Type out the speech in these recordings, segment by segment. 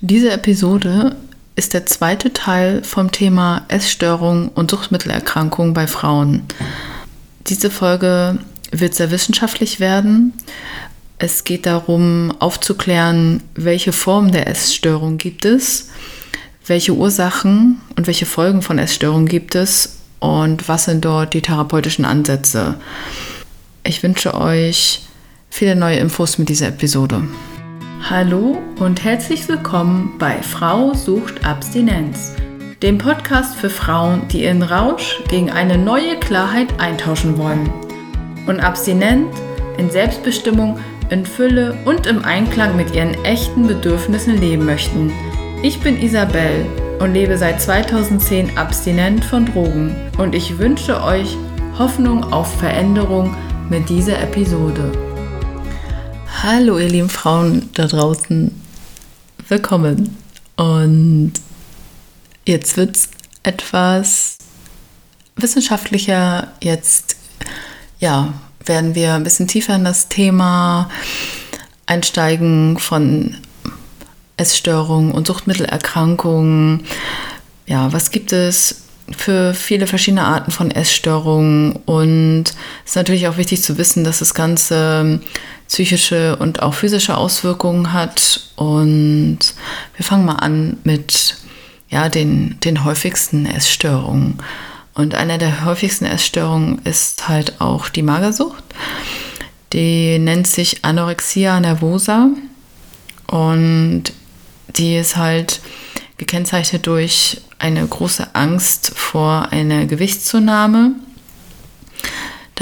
Diese Episode ist der zweite Teil vom Thema Essstörung und Suchtmittelerkrankung bei Frauen. Diese Folge wird sehr wissenschaftlich werden. Es geht darum, aufzuklären, welche Formen der Essstörung gibt es, welche Ursachen und welche Folgen von Essstörungen gibt es und was sind dort die therapeutischen Ansätze. Ich wünsche euch viele neue Infos mit dieser Episode. Hallo und herzlich willkommen bei Frau sucht Abstinenz, dem Podcast für Frauen, die ihren Rausch gegen eine neue Klarheit eintauschen wollen und abstinent in Selbstbestimmung, in Fülle und im Einklang mit ihren echten Bedürfnissen leben möchten. Ich bin Isabel und lebe seit 2010 abstinent von Drogen und ich wünsche euch Hoffnung auf Veränderung mit dieser Episode. Hallo ihr lieben Frauen da draußen, willkommen. Und jetzt wird es etwas wissenschaftlicher. Jetzt ja, werden wir ein bisschen tiefer in das Thema einsteigen von Essstörungen und Suchtmittelerkrankungen. Ja, was gibt es für viele verschiedene Arten von Essstörungen und es ist natürlich auch wichtig zu wissen, dass das Ganze psychische und auch physische Auswirkungen hat. Und wir fangen mal an mit ja, den, den häufigsten Essstörungen. Und einer der häufigsten Essstörungen ist halt auch die Magersucht. Die nennt sich Anorexia nervosa und die ist halt gekennzeichnet durch eine große Angst vor einer Gewichtszunahme.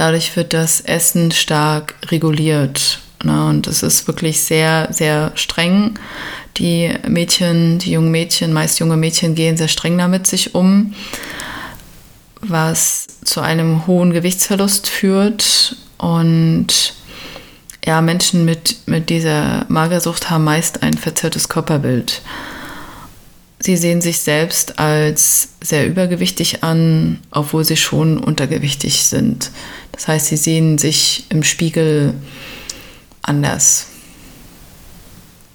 Dadurch wird das Essen stark reguliert. Ne? Und es ist wirklich sehr, sehr streng. Die Mädchen, die jungen Mädchen, meist junge Mädchen gehen sehr streng damit sich um, was zu einem hohen Gewichtsverlust führt. Und ja, Menschen mit, mit dieser Magersucht haben meist ein verzerrtes Körperbild. Sie sehen sich selbst als sehr übergewichtig an, obwohl sie schon untergewichtig sind. Das heißt, sie sehen sich im Spiegel anders,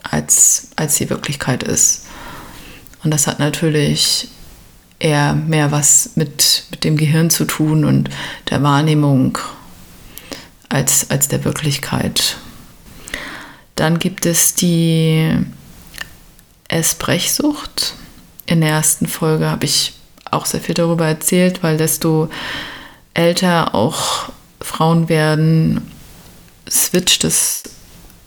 als, als die Wirklichkeit ist. Und das hat natürlich eher mehr was mit, mit dem Gehirn zu tun und der Wahrnehmung als, als der Wirklichkeit. Dann gibt es die Essbrechsucht. In der ersten Folge habe ich auch sehr viel darüber erzählt, weil desto älter auch Frauen werden, switcht es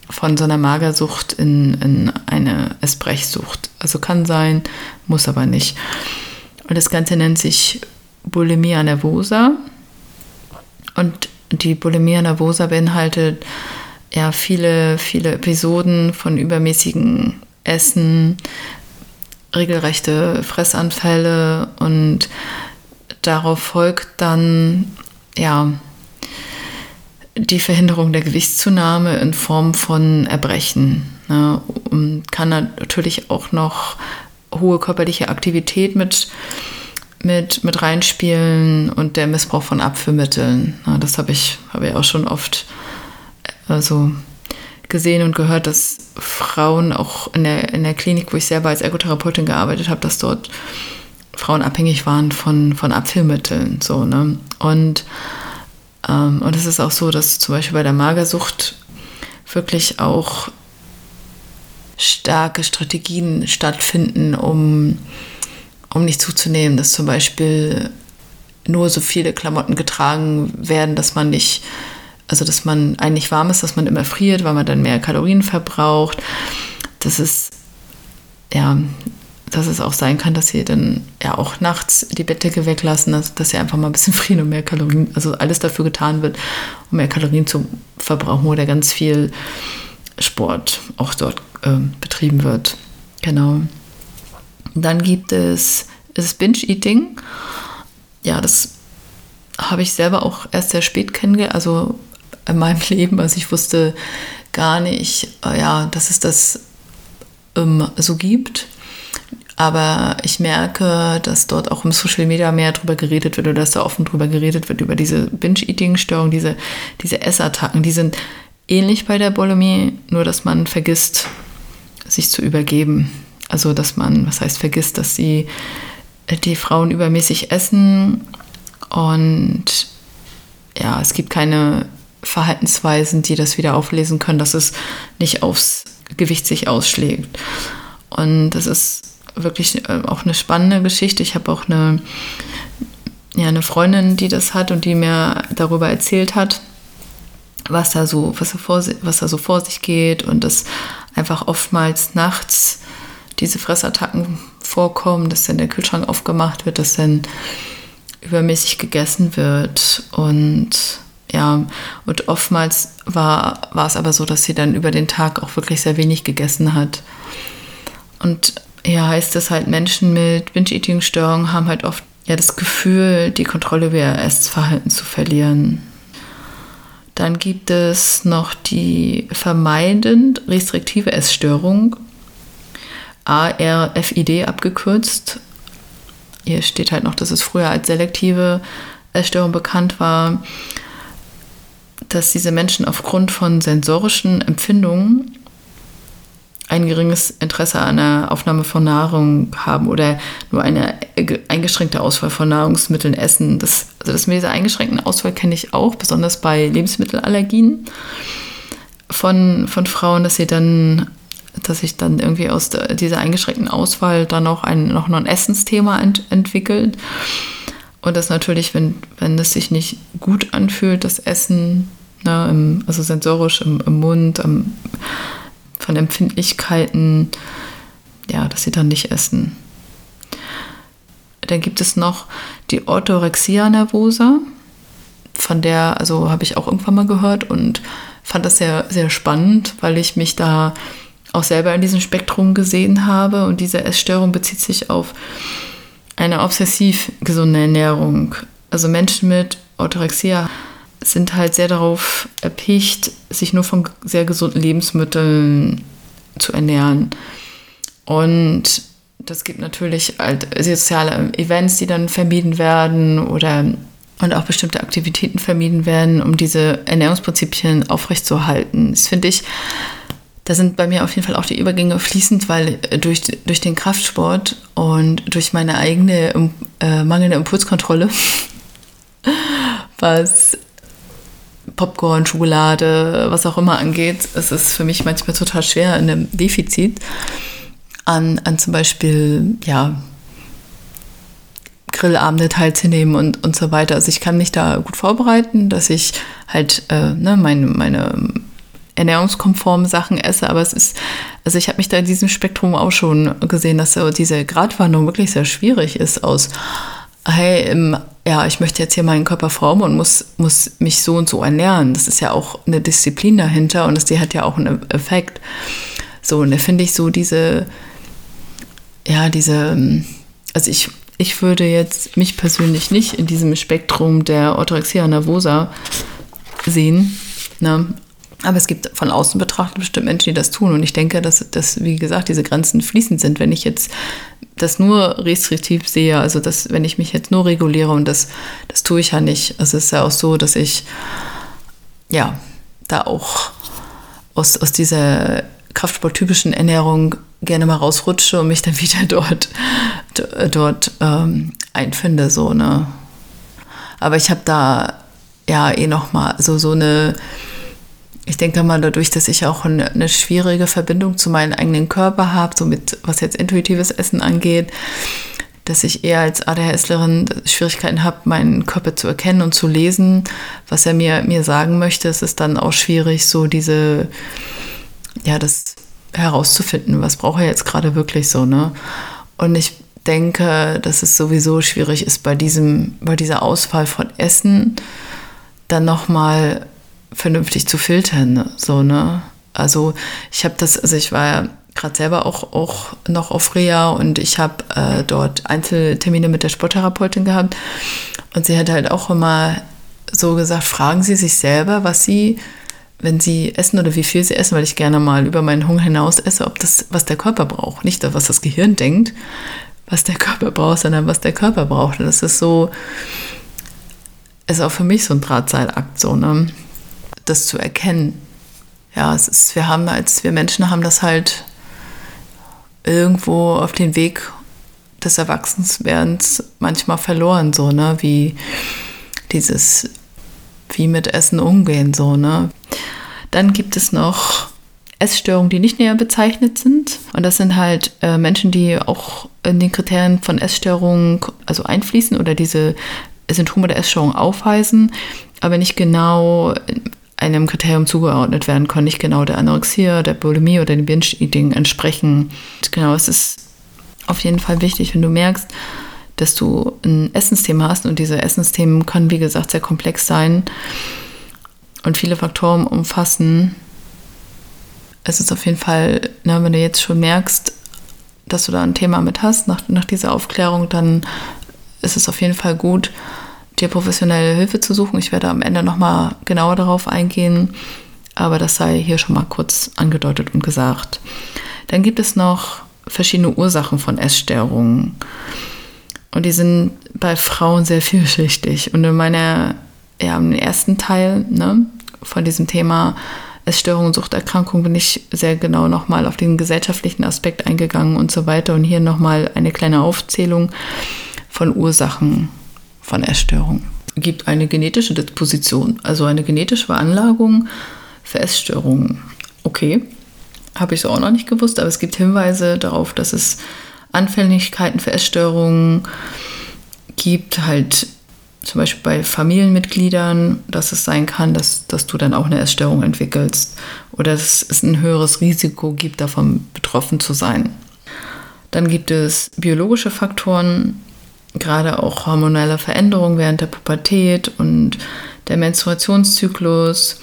von so einer Magersucht in, in eine Essbrechsucht. Also kann sein, muss aber nicht. Und das Ganze nennt sich Bulimia nervosa. Und die Bulimia nervosa beinhaltet ja viele, viele Episoden von übermäßigen Essen, regelrechte Fressanfälle und darauf folgt dann ja die Verhinderung der Gewichtszunahme in Form von Erbrechen. Ne? Und kann natürlich auch noch hohe körperliche Aktivität mit, mit, mit reinspielen und der Missbrauch von Abführmitteln. Ne? Das habe ich, hab ich auch schon oft also gesehen und gehört, dass Frauen auch in der, in der Klinik, wo ich selber als Ergotherapeutin gearbeitet habe, dass dort Frauen abhängig waren von, von Abführmitteln. So, ne? Und ähm, und es ist auch so, dass zum Beispiel bei der Magersucht wirklich auch starke Strategien stattfinden, um, um nicht zuzunehmen, dass zum Beispiel nur so viele Klamotten getragen werden, dass man nicht, also dass man eigentlich warm ist, dass man immer friert, weil man dann mehr Kalorien verbraucht. Das ist ja dass es auch sein kann, dass sie dann ja auch nachts die Bettdecke weglassen, dass, dass sie einfach mal ein bisschen frieren und mehr Kalorien, also alles dafür getan wird, um mehr Kalorien zu verbrauchen oder ganz viel Sport auch dort äh, betrieben wird. Genau. Dann gibt es, es Binge-Eating. Ja, das habe ich selber auch erst sehr spät kennengelernt, also in meinem Leben. Also ich wusste gar nicht, äh, ja, dass es das ähm, so gibt. Aber ich merke, dass dort auch im Social Media mehr darüber geredet wird oder dass da offen darüber geredet wird, über diese Binge-Eating-Störung, diese, diese Essattacken. Die sind ähnlich bei der Bulimie, nur dass man vergisst, sich zu übergeben. Also, dass man, was heißt, vergisst, dass sie äh, die Frauen übermäßig essen und ja, es gibt keine Verhaltensweisen, die das wieder auflesen können, dass es nicht aufs Gewicht sich ausschlägt. Und das ist wirklich äh, auch eine spannende Geschichte. Ich habe auch eine, ja, eine Freundin, die das hat und die mir darüber erzählt hat, was da so, was da vor, was da so vor sich geht und dass einfach oftmals nachts diese Fressattacken vorkommen, dass dann der Kühlschrank aufgemacht wird, dass dann übermäßig gegessen wird und ja, und oftmals war, war es aber so, dass sie dann über den Tag auch wirklich sehr wenig gegessen hat. Und ja, heißt das halt, Menschen mit Binge-Eating-Störungen haben halt oft ja das Gefühl, die Kontrolle über ihr Essverhalten zu verlieren. Dann gibt es noch die vermeidend restriktive Essstörung, ARFID abgekürzt. Hier steht halt noch, dass es früher als selektive Essstörung bekannt war, dass diese Menschen aufgrund von sensorischen Empfindungen ein geringes Interesse an der Aufnahme von Nahrung haben oder nur eine eingeschränkte Auswahl von Nahrungsmitteln essen. Das, also das mit dieser eingeschränkten Auswahl kenne ich auch, besonders bei Lebensmittelallergien von, von Frauen, dass sie dann, dass sich dann irgendwie aus der, dieser eingeschränkten Auswahl dann auch ein, noch ein Essensthema ent, entwickelt. Und das natürlich, wenn, wenn es sich nicht gut anfühlt, das Essen, ne, im, also sensorisch im, im Mund, am, von Empfindlichkeiten, ja, dass sie dann nicht essen. Dann gibt es noch die Orthorexia nervosa, von der, also habe ich auch irgendwann mal gehört und fand das sehr, sehr spannend, weil ich mich da auch selber in diesem Spektrum gesehen habe und diese Essstörung bezieht sich auf eine obsessiv gesunde Ernährung. Also Menschen mit Orthorexia sind halt sehr darauf erpicht, sich nur von sehr gesunden Lebensmitteln zu ernähren. Und das gibt natürlich halt soziale Events, die dann vermieden werden oder und auch bestimmte Aktivitäten vermieden werden, um diese Ernährungsprinzipien aufrechtzuerhalten. Das finde ich, da sind bei mir auf jeden Fall auch die Übergänge fließend, weil durch, durch den Kraftsport und durch meine eigene äh, mangelnde Impulskontrolle, was Popcorn, Schokolade, was auch immer angeht, es ist für mich manchmal total schwer in einem Defizit an, an zum Beispiel, ja, Grillabende teilzunehmen und, und so weiter. Also ich kann mich da gut vorbereiten, dass ich halt äh, ne, meine, meine ernährungskonformen Sachen esse, aber es ist, also ich habe mich da in diesem Spektrum auch schon gesehen, dass so diese Gratwanderung wirklich sehr schwierig ist aus, hey, im ja, ich möchte jetzt hier meinen Körper formen und muss, muss mich so und so ernähren. Das ist ja auch eine Disziplin dahinter und die hat ja auch einen Effekt. So, und da finde ich so diese, ja, diese, also ich, ich würde jetzt mich persönlich nicht in diesem Spektrum der Orthorexia nervosa sehen. Ne? Aber es gibt von außen betrachtet bestimmt Menschen, die das tun. Und ich denke, dass, dass, wie gesagt, diese Grenzen fließend sind. Wenn ich jetzt das nur restriktiv sehe, also dass, wenn ich mich jetzt nur reguliere und das, das tue ich ja nicht. Also es ist ja auch so, dass ich ja da auch aus, aus dieser kraftsporttypischen Ernährung gerne mal rausrutsche und mich dann wieder dort, dort ähm, einfinde. So, ne? Aber ich habe da ja eh noch mal so, so eine ich denke mal, dadurch, dass ich auch eine, schwierige Verbindung zu meinem eigenen Körper habe, so mit was jetzt intuitives Essen angeht, dass ich eher als ADHSlerin Schwierigkeiten habe, meinen Körper zu erkennen und zu lesen, was er mir, mir sagen möchte. Es ist dann auch schwierig, so diese, ja, das herauszufinden, was braucht er jetzt gerade wirklich so, ne? Und ich denke, dass es sowieso schwierig ist, bei diesem, bei dieser Auswahl von Essen dann nochmal vernünftig zu filtern. So, ne? Also ich habe das, also ich war ja gerade selber auch, auch noch auf Reha und ich habe äh, dort Einzeltermine mit der Sporttherapeutin gehabt und sie hat halt auch immer so gesagt, fragen Sie sich selber, was Sie, wenn Sie essen oder wie viel Sie essen, weil ich gerne mal über meinen Hunger hinaus esse, ob das, was der Körper braucht, nicht was das Gehirn denkt, was der Körper braucht, sondern was der Körper braucht. Und das ist so, ist auch für mich so ein Drahtseilakt, so, ne? Das zu erkennen. Ja, es ist, wir haben als wir Menschen haben das halt irgendwo auf den Weg des Erwachsenswerdens manchmal verloren, so, ne? Wie dieses, wie mit Essen umgehen, so, ne? Dann gibt es noch Essstörungen, die nicht näher bezeichnet sind. Und das sind halt äh, Menschen, die auch in den Kriterien von Essstörungen also einfließen oder diese Symptome der Essstörung aufweisen, aber nicht genau einem Kriterium zugeordnet werden können, nicht genau der Anorexie, der Bulimie oder dem Binge-Eating entsprechen. Genau, es ist auf jeden Fall wichtig, wenn du merkst, dass du ein Essensthema hast und diese Essensthemen können, wie gesagt, sehr komplex sein und viele Faktoren umfassen. Es ist auf jeden Fall, ne, wenn du jetzt schon merkst, dass du da ein Thema mit hast, nach, nach dieser Aufklärung, dann ist es auf jeden Fall gut, dir professionelle Hilfe zu suchen. Ich werde am Ende nochmal genauer darauf eingehen, aber das sei hier schon mal kurz angedeutet und gesagt. Dann gibt es noch verschiedene Ursachen von Essstörungen. Und die sind bei Frauen sehr vielschichtig. Und in meiner, ja, im ersten Teil ne, von diesem Thema Essstörung und Suchterkrankung bin ich sehr genau nochmal auf den gesellschaftlichen Aspekt eingegangen und so weiter. Und hier nochmal eine kleine Aufzählung von Ursachen von Essstörung. Es gibt eine genetische Disposition, also eine genetische Veranlagung für Essstörungen. Okay, habe ich so auch noch nicht gewusst, aber es gibt Hinweise darauf, dass es Anfälligkeiten für Essstörungen gibt, halt zum Beispiel bei Familienmitgliedern, dass es sein kann, dass, dass du dann auch eine Essstörung entwickelst oder dass es ein höheres Risiko gibt, davon betroffen zu sein. Dann gibt es biologische Faktoren, gerade auch hormonelle Veränderungen während der Pubertät und der Menstruationszyklus,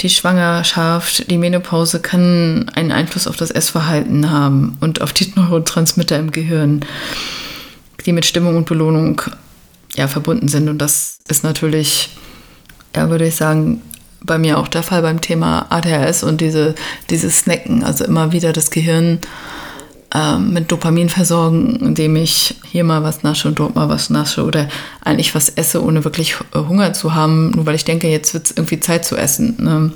die Schwangerschaft, die Menopause kann einen Einfluss auf das Essverhalten haben und auf die Neurotransmitter im Gehirn, die mit Stimmung und Belohnung ja, verbunden sind. Und das ist natürlich, ja, würde ich sagen, bei mir auch der Fall beim Thema ADHS und diese, dieses Snacken, also immer wieder das Gehirn äh, mit Dopamin versorgen, indem ich hier mal was nasche und dort mal was nasche oder eigentlich was esse, ohne wirklich äh, Hunger zu haben, nur weil ich denke, jetzt wird es irgendwie Zeit zu essen. Ne?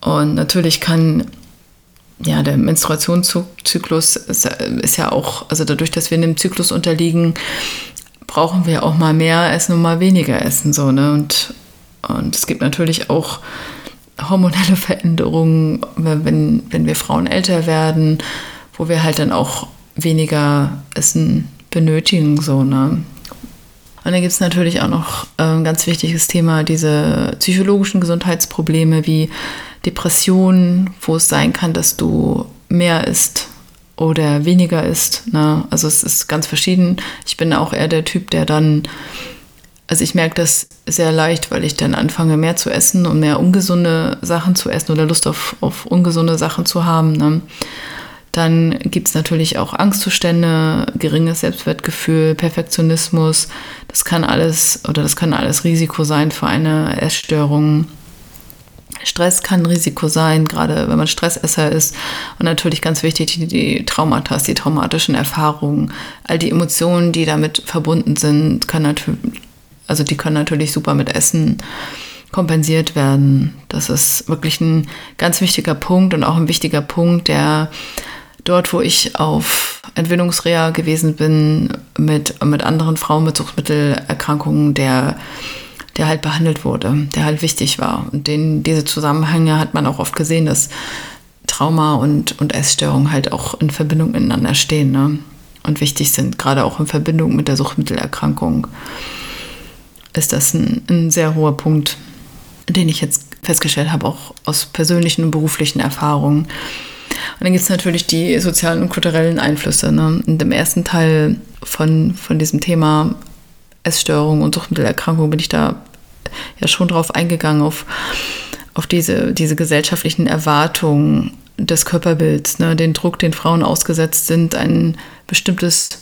Und natürlich kann ja, der Menstruationszyklus ist, ist, ja auch, also dadurch, dass wir in dem Zyklus unterliegen, brauchen wir auch mal mehr essen und mal weniger essen. So, ne? und, und es gibt natürlich auch hormonelle Veränderungen, wenn, wenn wir Frauen älter werden, wo wir halt dann auch weniger Essen benötigen, so, ne? Und dann gibt es natürlich auch noch ein ganz wichtiges Thema, diese psychologischen Gesundheitsprobleme wie Depressionen, wo es sein kann, dass du mehr isst oder weniger isst. Ne? Also es ist ganz verschieden. Ich bin auch eher der Typ, der dann, also ich merke das sehr leicht, weil ich dann anfange mehr zu essen und mehr ungesunde Sachen zu essen oder Lust auf, auf ungesunde Sachen zu haben. Ne? Dann gibt es natürlich auch Angstzustände, geringes Selbstwertgefühl, Perfektionismus. Das kann alles oder das kann alles Risiko sein für eine Essstörung. Stress kann Risiko sein, gerade wenn man Stressesser ist. Und natürlich ganz wichtig, die, Traumata, die traumatischen Erfahrungen, all die Emotionen, die damit verbunden sind, können natürlich, also die können natürlich super mit Essen kompensiert werden. Das ist wirklich ein ganz wichtiger Punkt und auch ein wichtiger Punkt, der dort, wo ich auf Entwicklungsreha gewesen bin mit, mit anderen Frauen mit Suchtmittelerkrankungen, der, der halt behandelt wurde, der halt wichtig war. Und den, diese Zusammenhänge hat man auch oft gesehen, dass Trauma und, und Essstörung halt auch in Verbindung miteinander stehen ne? und wichtig sind, gerade auch in Verbindung mit der Suchtmittelerkrankung. Ist das ein, ein sehr hoher Punkt, den ich jetzt festgestellt habe, auch aus persönlichen und beruflichen Erfahrungen und dann gibt es natürlich die sozialen und kulturellen Einflüsse. Ne? Und im ersten Teil von, von diesem Thema Essstörung und Suchtmittelerkrankung bin ich da ja schon drauf eingegangen, auf, auf diese, diese gesellschaftlichen Erwartungen des Körperbilds, ne? den Druck, den Frauen ausgesetzt sind, ein bestimmtes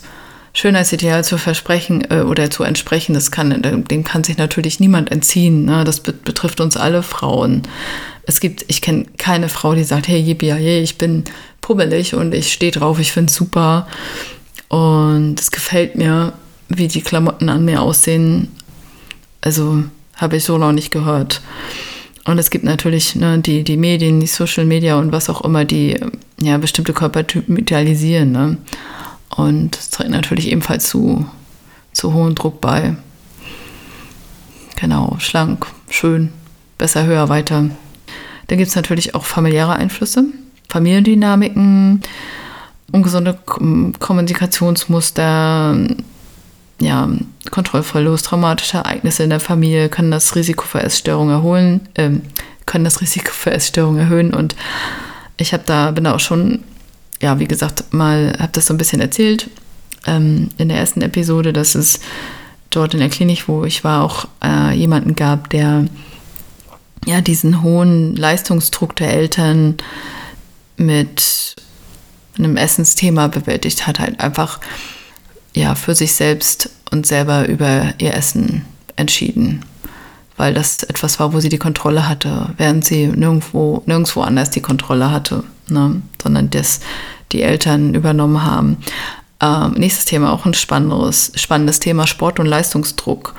Schönheitsideal zu versprechen äh, oder zu entsprechen, das kann, dem kann sich natürlich niemand entziehen. Ne? Das betrifft uns alle Frauen. Es gibt, ich kenne keine Frau, die sagt, hey, yippie, ich bin pummelig und ich stehe drauf, ich finde es super. Und es gefällt mir, wie die Klamotten an mir aussehen. Also habe ich so noch nicht gehört. Und es gibt natürlich ne, die, die Medien, die Social Media und was auch immer, die ja, bestimmte Körpertypen idealisieren. Ne? Und das trägt natürlich ebenfalls zu, zu hohem Druck bei. Genau, schlank, schön, besser, höher, weiter. Dann gibt es natürlich auch familiäre Einflüsse, Familiendynamiken, ungesunde Kommunikationsmuster, ja, Kontrollverlust, traumatische Ereignisse in der Familie können das Risiko für Essstörungen erholen, äh, können das Risiko für Essstörungen erhöhen. Und ich habe da, bin da auch schon, ja, wie gesagt, mal, habe das so ein bisschen erzählt ähm, in der ersten Episode, dass es dort in der Klinik, wo ich war, auch äh, jemanden gab, der ja diesen hohen Leistungsdruck der Eltern mit einem Essensthema bewältigt hat, halt einfach ja für sich selbst und selber über ihr Essen entschieden, weil das etwas war, wo sie die Kontrolle hatte, während sie nirgendwo, nirgendwo anders die Kontrolle hatte, ne? sondern das die Eltern übernommen haben. Ähm, nächstes Thema, auch ein spannendes, spannendes Thema, Sport und Leistungsdruck.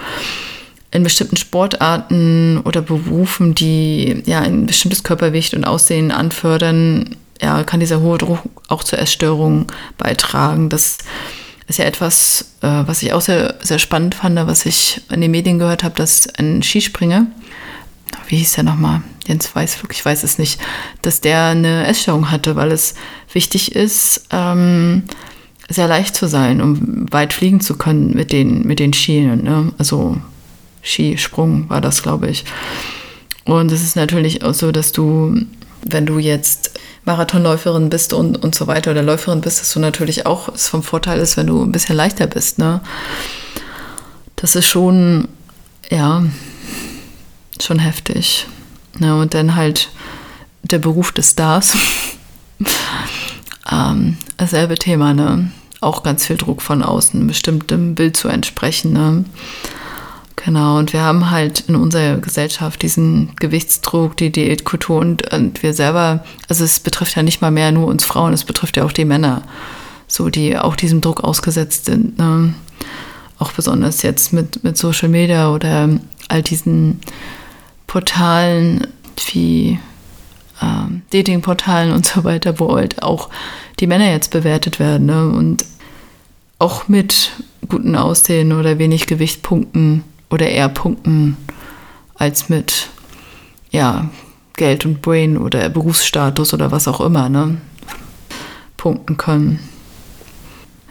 In bestimmten Sportarten oder Berufen, die ja ein bestimmtes Körpergewicht und Aussehen anfördern, ja, kann dieser hohe Druck auch zur Essstörung beitragen. Das ist ja etwas, äh, was ich auch sehr, sehr spannend fand, was ich in den Medien gehört habe, dass ein Skispringer, wie hieß der nochmal? Jens weiß wirklich, ich weiß es nicht, dass der eine Essstörung hatte, weil es wichtig ist, ähm, sehr leicht zu sein, um weit fliegen zu können mit den, mit den Skien. Ne? Also Skisprung war das, glaube ich. Und es ist natürlich auch so, dass du, wenn du jetzt Marathonläuferin bist und, und so weiter oder Läuferin bist, dass du natürlich auch es vom Vorteil ist, wenn du ein bisschen leichter bist. Ne? Das ist schon, ja, schon heftig. Ne? Und dann halt der Beruf des Stars. ähm, dasselbe Thema, ne? Auch ganz viel Druck von außen, bestimmtem Bild zu entsprechen. Ne? Genau, und wir haben halt in unserer Gesellschaft diesen Gewichtsdruck, die Diätkultur und, und wir selber, also es betrifft ja nicht mal mehr nur uns Frauen, es betrifft ja auch die Männer, so die auch diesem Druck ausgesetzt sind. Ne? Auch besonders jetzt mit, mit Social Media oder all diesen Portalen wie ähm, Datingportalen und so weiter, wo halt auch die Männer jetzt bewertet werden ne? und auch mit guten Aussehen oder wenig Gewicht punkten oder eher punkten als mit ja, Geld und Brain oder Berufsstatus oder was auch immer, ne? Punkten können.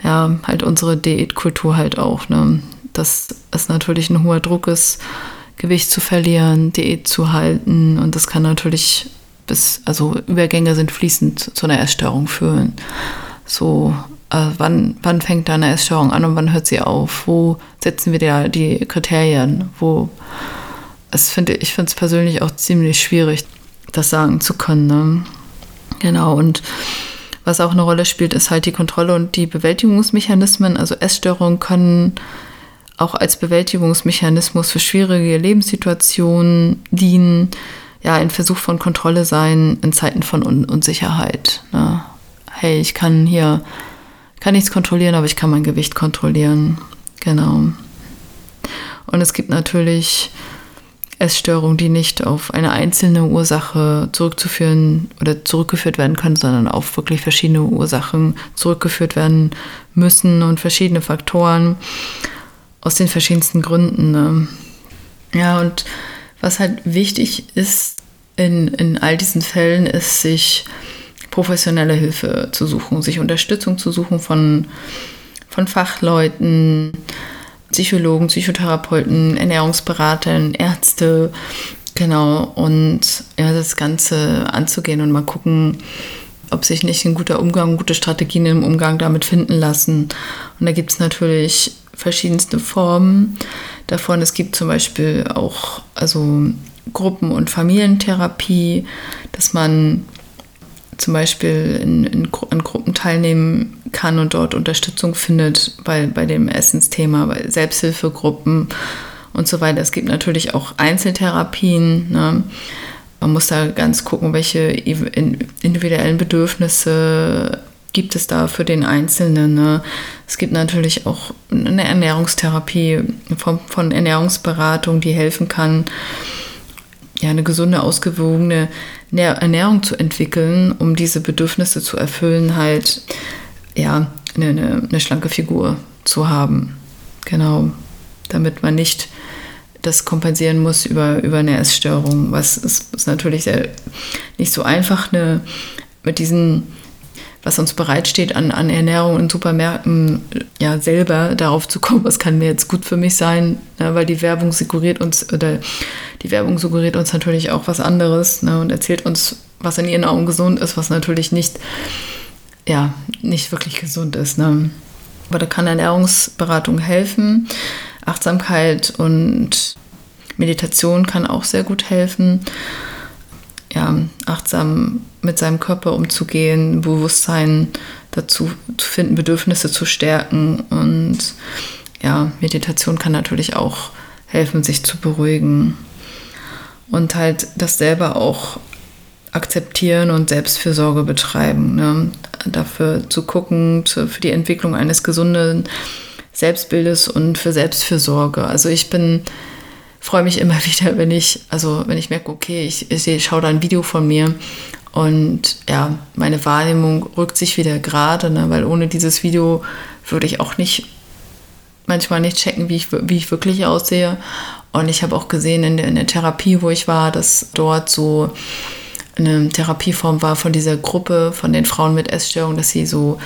Ja, halt unsere Diätkultur halt auch, ne? Dass es natürlich ein hoher Druck ist, Gewicht zu verlieren, Diät zu halten und das kann natürlich bis, also Übergänge sind fließend zu einer Essstörung führen. So äh, wann, wann fängt da eine Essstörung an und wann hört sie auf? Wo setzen wir da die Kriterien? Wo es finde ich finde es persönlich auch ziemlich schwierig, das sagen zu können. Ne? Genau, und was auch eine Rolle spielt, ist halt die Kontrolle und die Bewältigungsmechanismen. Also Essstörungen können auch als Bewältigungsmechanismus für schwierige Lebenssituationen dienen, ja, ein Versuch von Kontrolle sein in Zeiten von Un Unsicherheit. Ne? Hey, ich kann hier kann nichts kontrollieren, aber ich kann mein Gewicht kontrollieren. Genau. Und es gibt natürlich Essstörungen, die nicht auf eine einzelne Ursache zurückzuführen oder zurückgeführt werden können, sondern auf wirklich verschiedene Ursachen zurückgeführt werden müssen und verschiedene Faktoren aus den verschiedensten Gründen. Ne? Ja, und was halt wichtig ist in, in all diesen Fällen, ist sich professionelle Hilfe zu suchen, sich Unterstützung zu suchen von, von Fachleuten, Psychologen, Psychotherapeuten, Ernährungsberatern, Ärzte, genau, und ja, das Ganze anzugehen und mal gucken, ob sich nicht ein guter Umgang, gute Strategien im Umgang damit finden lassen. Und da gibt es natürlich verschiedenste Formen davon. Es gibt zum Beispiel auch also Gruppen- und Familientherapie, dass man zum Beispiel in, in, in, Gruppen teilnehmen kann und dort Unterstützung findet bei, bei dem Essensthema, bei Selbsthilfegruppen und so weiter. Es gibt natürlich auch Einzeltherapien. Ne? Man muss da ganz gucken, welche individuellen Bedürfnisse gibt es da für den Einzelnen. Ne? Es gibt natürlich auch eine Ernährungstherapie von, von Ernährungsberatung, die helfen kann, ja, eine gesunde, ausgewogene Ernährung zu entwickeln, um diese Bedürfnisse zu erfüllen, halt ja, eine, eine, eine schlanke Figur zu haben. Genau. Damit man nicht das kompensieren muss über, über eine Essstörung, was ist, ist natürlich sehr, nicht so einfach, eine, mit diesen was uns bereitsteht an, an Ernährung in Supermärkten, ja, selber darauf zu kommen, was kann mir jetzt gut für mich sein, ne, weil die Werbung suggeriert uns, oder die Werbung suggeriert uns natürlich auch was anderes ne, und erzählt uns, was in ihren Augen gesund ist, was natürlich nicht, ja, nicht wirklich gesund ist. Ne. Aber da kann Ernährungsberatung helfen. Achtsamkeit und Meditation kann auch sehr gut helfen. Ja, achtsam mit seinem Körper umzugehen, Bewusstsein dazu zu finden, Bedürfnisse zu stärken. Und ja, Meditation kann natürlich auch helfen, sich zu beruhigen. Und halt das selber auch akzeptieren und Selbstfürsorge betreiben. Ne? Dafür zu gucken, für die Entwicklung eines gesunden Selbstbildes und für Selbstfürsorge. Also ich bin freue mich immer wieder, wenn ich, also wenn ich merke, okay, ich, ich schaue da ein Video von mir und ja, meine Wahrnehmung rückt sich wieder gerade, ne, weil ohne dieses Video würde ich auch nicht, manchmal nicht checken, wie ich, wie ich wirklich aussehe. Und ich habe auch gesehen in der, in der Therapie, wo ich war, dass dort so eine Therapieform war von dieser Gruppe, von den Frauen mit Essstörung, dass sie so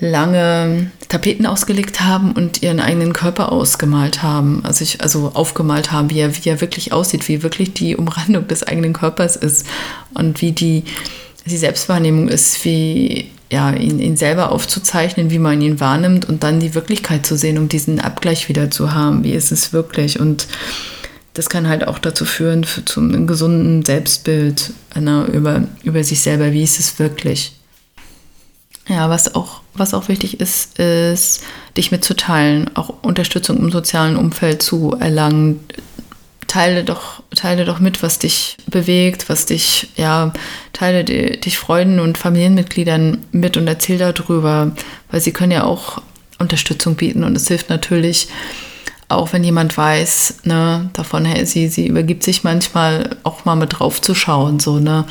lange Tapeten ausgelegt haben und ihren eigenen Körper ausgemalt haben. Also, ich, also aufgemalt haben, wie er, wie er wirklich aussieht, wie wirklich die Umrandung des eigenen Körpers ist und wie die, die Selbstwahrnehmung ist, wie ja, ihn, ihn selber aufzuzeichnen, wie man ihn wahrnimmt und dann die Wirklichkeit zu sehen, um diesen Abgleich wieder zu haben. Wie ist es wirklich? Und das kann halt auch dazu führen, für, zum gesunden Selbstbild na, über, über sich selber. Wie ist es wirklich? Ja, was auch, was auch wichtig ist, ist, dich mitzuteilen, auch Unterstützung im sozialen Umfeld zu erlangen. Teile doch, teile doch mit, was dich bewegt, was dich, ja, teile die, dich Freunden und Familienmitgliedern mit und erzähl darüber, weil sie können ja auch Unterstützung bieten und es hilft natürlich, auch wenn jemand weiß, ne, davon, hey, sie, sie übergibt sich manchmal auch mal mit drauf zu schauen, so, ne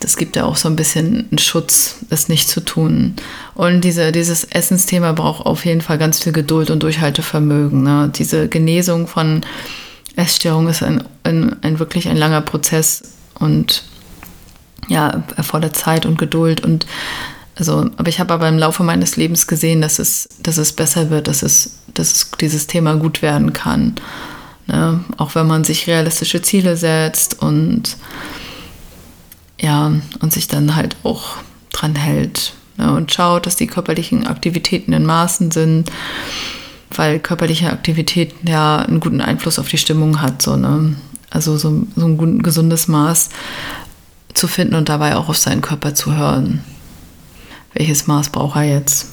das gibt ja auch so ein bisschen einen Schutz, das nicht zu tun. Und diese, dieses Essensthema braucht auf jeden Fall ganz viel Geduld und Durchhaltevermögen. Ne? Diese Genesung von Essstörung ist ein, ein, ein wirklich ein langer Prozess und ja, erfordert Zeit und Geduld und also, aber ich habe aber im Laufe meines Lebens gesehen, dass es, dass es besser wird, dass es, dass es dieses Thema gut werden kann. Ne? Auch wenn man sich realistische Ziele setzt und ja, und sich dann halt auch dran hält ne, und schaut, dass die körperlichen Aktivitäten in Maßen sind, weil körperliche Aktivitäten ja einen guten Einfluss auf die Stimmung hat, so, ne? Also so, so ein gesundes Maß zu finden und dabei auch auf seinen Körper zu hören. Welches Maß braucht er jetzt?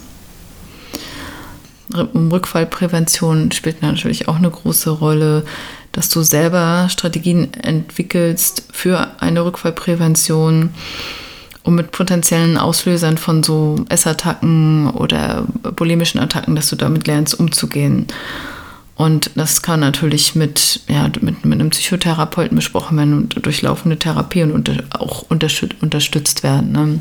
Rückfallprävention spielt natürlich auch eine große Rolle dass du selber Strategien entwickelst für eine Rückfallprävention, um mit potenziellen Auslösern von so Essattacken oder bulimischen Attacken, dass du damit lernst, umzugehen. Und das kann natürlich mit, ja, mit, mit einem Psychotherapeuten besprochen werden und durchlaufende Therapie und unter, auch unterstützt werden. Ne?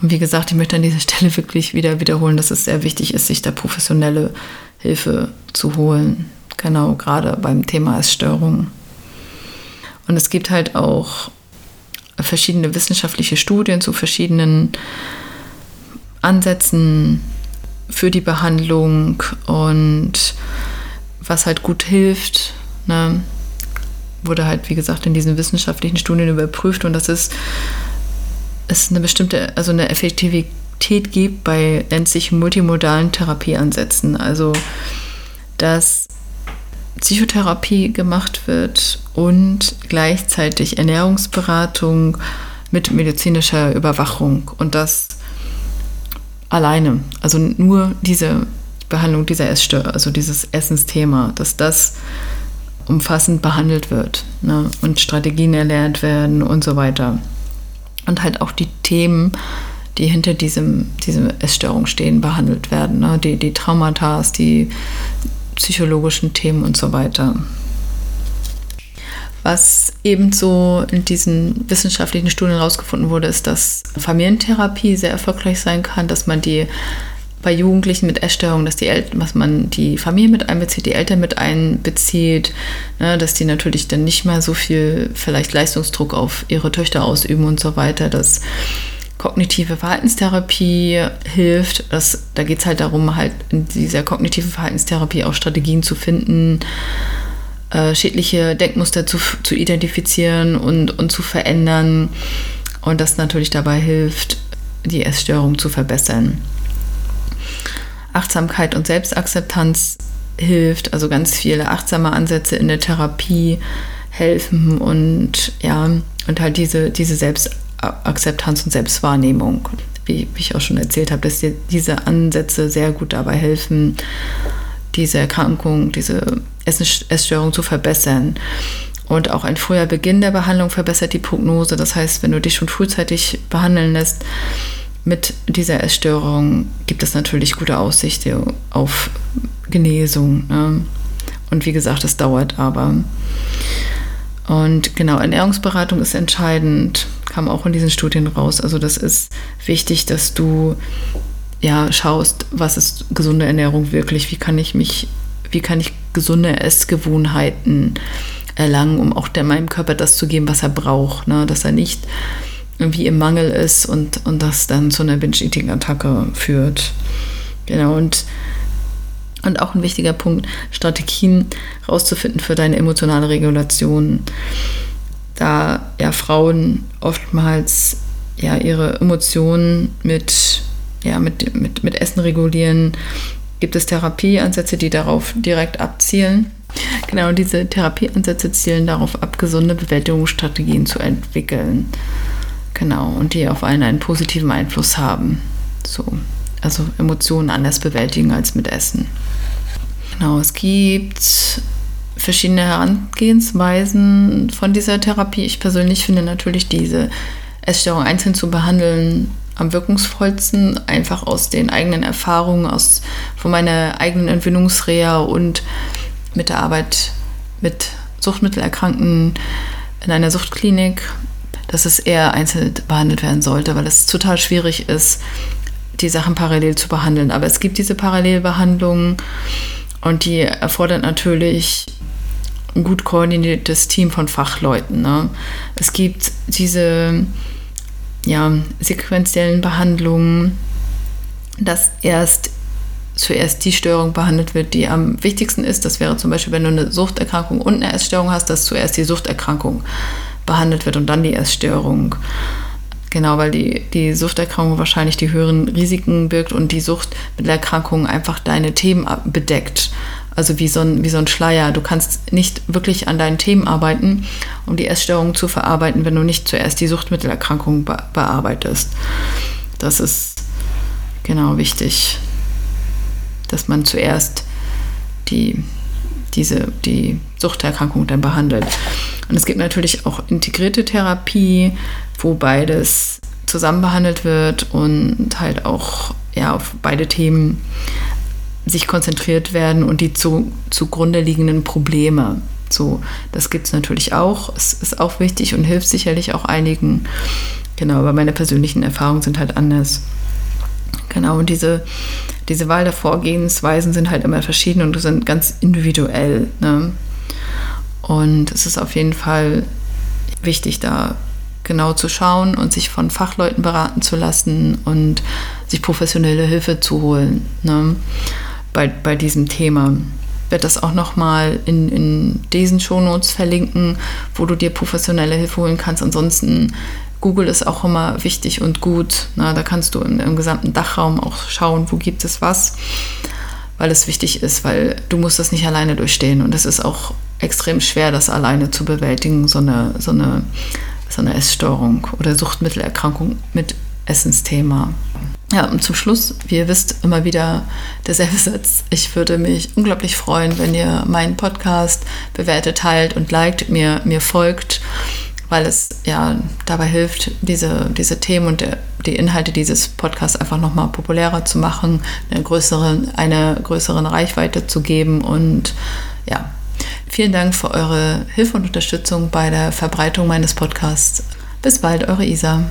Und wie gesagt, ich möchte an dieser Stelle wirklich wieder wiederholen, dass es sehr wichtig ist, sich da professionelle Hilfe zu holen. Genau, gerade beim Thema Essstörungen. Und es gibt halt auch verschiedene wissenschaftliche Studien zu verschiedenen Ansätzen für die Behandlung und was halt gut hilft, ne, wurde halt, wie gesagt, in diesen wissenschaftlichen Studien überprüft und das ist, ist eine bestimmte, also eine Effektivität gibt bei nennt sich multimodalen Therapieansätzen. Also dass Psychotherapie gemacht wird und gleichzeitig Ernährungsberatung mit medizinischer Überwachung und das alleine, also nur diese Behandlung dieser Essstörung, also dieses Essensthema, dass das umfassend behandelt wird ne, und Strategien erlernt werden und so weiter. Und halt auch die Themen, die hinter diesem, diesem Essstörung stehen, behandelt werden. Ne? Die, die Traumata, die psychologischen Themen und so weiter. Was ebenso in diesen wissenschaftlichen Studien herausgefunden wurde, ist, dass Familientherapie sehr erfolgreich sein kann, dass man die bei Jugendlichen mit Essstörungen, dass die Eltern, man die Familie mit einbezieht, die Eltern mit einbezieht, ne, dass die natürlich dann nicht mehr so viel vielleicht Leistungsdruck auf ihre Töchter ausüben und so weiter, dass kognitive Verhaltenstherapie hilft. Das, da geht es halt darum, halt in dieser kognitiven Verhaltenstherapie auch Strategien zu finden, äh, schädliche Denkmuster zu, zu identifizieren und, und zu verändern. Und das natürlich dabei hilft, die Essstörung zu verbessern. Achtsamkeit und Selbstakzeptanz hilft, also ganz viele achtsame Ansätze in der Therapie helfen und ja, und halt diese, diese Selbstakzeptanz und Selbstwahrnehmung, wie, wie ich auch schon erzählt habe, dass dir diese Ansätze sehr gut dabei helfen, diese Erkrankung, diese Essstörung zu verbessern. Und auch ein früher Beginn der Behandlung verbessert die Prognose. Das heißt, wenn du dich schon frühzeitig behandeln lässt, mit dieser Essstörung gibt es natürlich gute Aussichten auf Genesung. Ne? Und wie gesagt, es dauert aber. Und genau, Ernährungsberatung ist entscheidend, kam auch in diesen Studien raus. Also das ist wichtig, dass du ja schaust, was ist gesunde Ernährung wirklich, wie kann ich mich, wie kann ich gesunde Essgewohnheiten erlangen, um auch der, meinem Körper das zu geben, was er braucht, ne? dass er nicht irgendwie im Mangel ist und, und das dann zu einer Binge-Eating-Attacke führt. Genau, und, und auch ein wichtiger Punkt, Strategien rauszufinden für deine emotionale Regulation. Da ja Frauen oftmals ja ihre Emotionen mit, ja, mit, mit, mit Essen regulieren, gibt es Therapieansätze, die darauf direkt abzielen. Genau, diese Therapieansätze zielen darauf ab, gesunde Bewältigungsstrategien zu entwickeln. Genau, und die auf einen einen positiven Einfluss haben. So, also Emotionen anders bewältigen als mit Essen. Genau, es gibt verschiedene Herangehensweisen von dieser Therapie. Ich persönlich finde natürlich diese Essstörung einzeln zu behandeln am wirkungsvollsten, einfach aus den eigenen Erfahrungen, aus, von meiner eigenen Entwicklungsreha und mit der Arbeit mit Suchtmittelerkrankten in einer Suchtklinik dass es eher einzeln behandelt werden sollte, weil es total schwierig ist, die Sachen parallel zu behandeln. Aber es gibt diese Parallelbehandlungen und die erfordern natürlich ein gut koordiniertes Team von Fachleuten. Ne? Es gibt diese ja, sequenziellen Behandlungen, dass erst zuerst die Störung behandelt wird, die am wichtigsten ist. Das wäre zum Beispiel, wenn du eine Suchterkrankung und eine Essstörung hast, dass zuerst die Suchterkrankung behandelt wird und dann die Essstörung. Genau, weil die, die Suchterkrankung wahrscheinlich die höheren Risiken birgt und die Sucht mit der Erkrankung einfach deine Themen bedeckt. Also wie so, ein, wie so ein Schleier. Du kannst nicht wirklich an deinen Themen arbeiten, um die Essstörung zu verarbeiten, wenn du nicht zuerst die Suchtmittelerkrankung be bearbeitest. Das ist genau wichtig, dass man zuerst die, diese, die Suchterkrankung dann behandelt. Und es gibt natürlich auch integrierte Therapie, wo beides zusammen behandelt wird und halt auch ja, auf beide Themen sich konzentriert werden und die zu, zugrunde liegenden Probleme. So, das gibt es natürlich auch. Es ist auch wichtig und hilft sicherlich auch einigen. Genau, aber meine persönlichen Erfahrungen sind halt anders. Genau, und diese, diese Wahl der Vorgehensweisen sind halt immer verschieden und sind ganz individuell. Ne? Und es ist auf jeden Fall wichtig, da genau zu schauen und sich von Fachleuten beraten zu lassen und sich professionelle Hilfe zu holen ne, bei, bei diesem Thema. Ich werde das auch nochmal in, in diesen Shownotes verlinken, wo du dir professionelle Hilfe holen kannst. Ansonsten Google ist auch immer wichtig und gut. Na, da kannst du im, im gesamten Dachraum auch schauen, wo gibt es was, weil es wichtig ist, weil du musst das nicht alleine durchstehen und es ist auch extrem schwer, das alleine zu bewältigen, so eine, so eine, so eine Essstörung oder Suchtmittelerkrankung mit Essensthema. Ja, und zum Schluss, wie ihr wisst, immer wieder derselbe Satz. Ich würde mich unglaublich freuen, wenn ihr meinen Podcast bewertet, teilt und liked, mir, mir folgt, weil es ja dabei hilft, diese, diese Themen und der, die Inhalte dieses Podcasts einfach nochmal populärer zu machen, eine größere, eine größere Reichweite zu geben und ja, Vielen Dank für eure Hilfe und Unterstützung bei der Verbreitung meines Podcasts. Bis bald, eure Isa.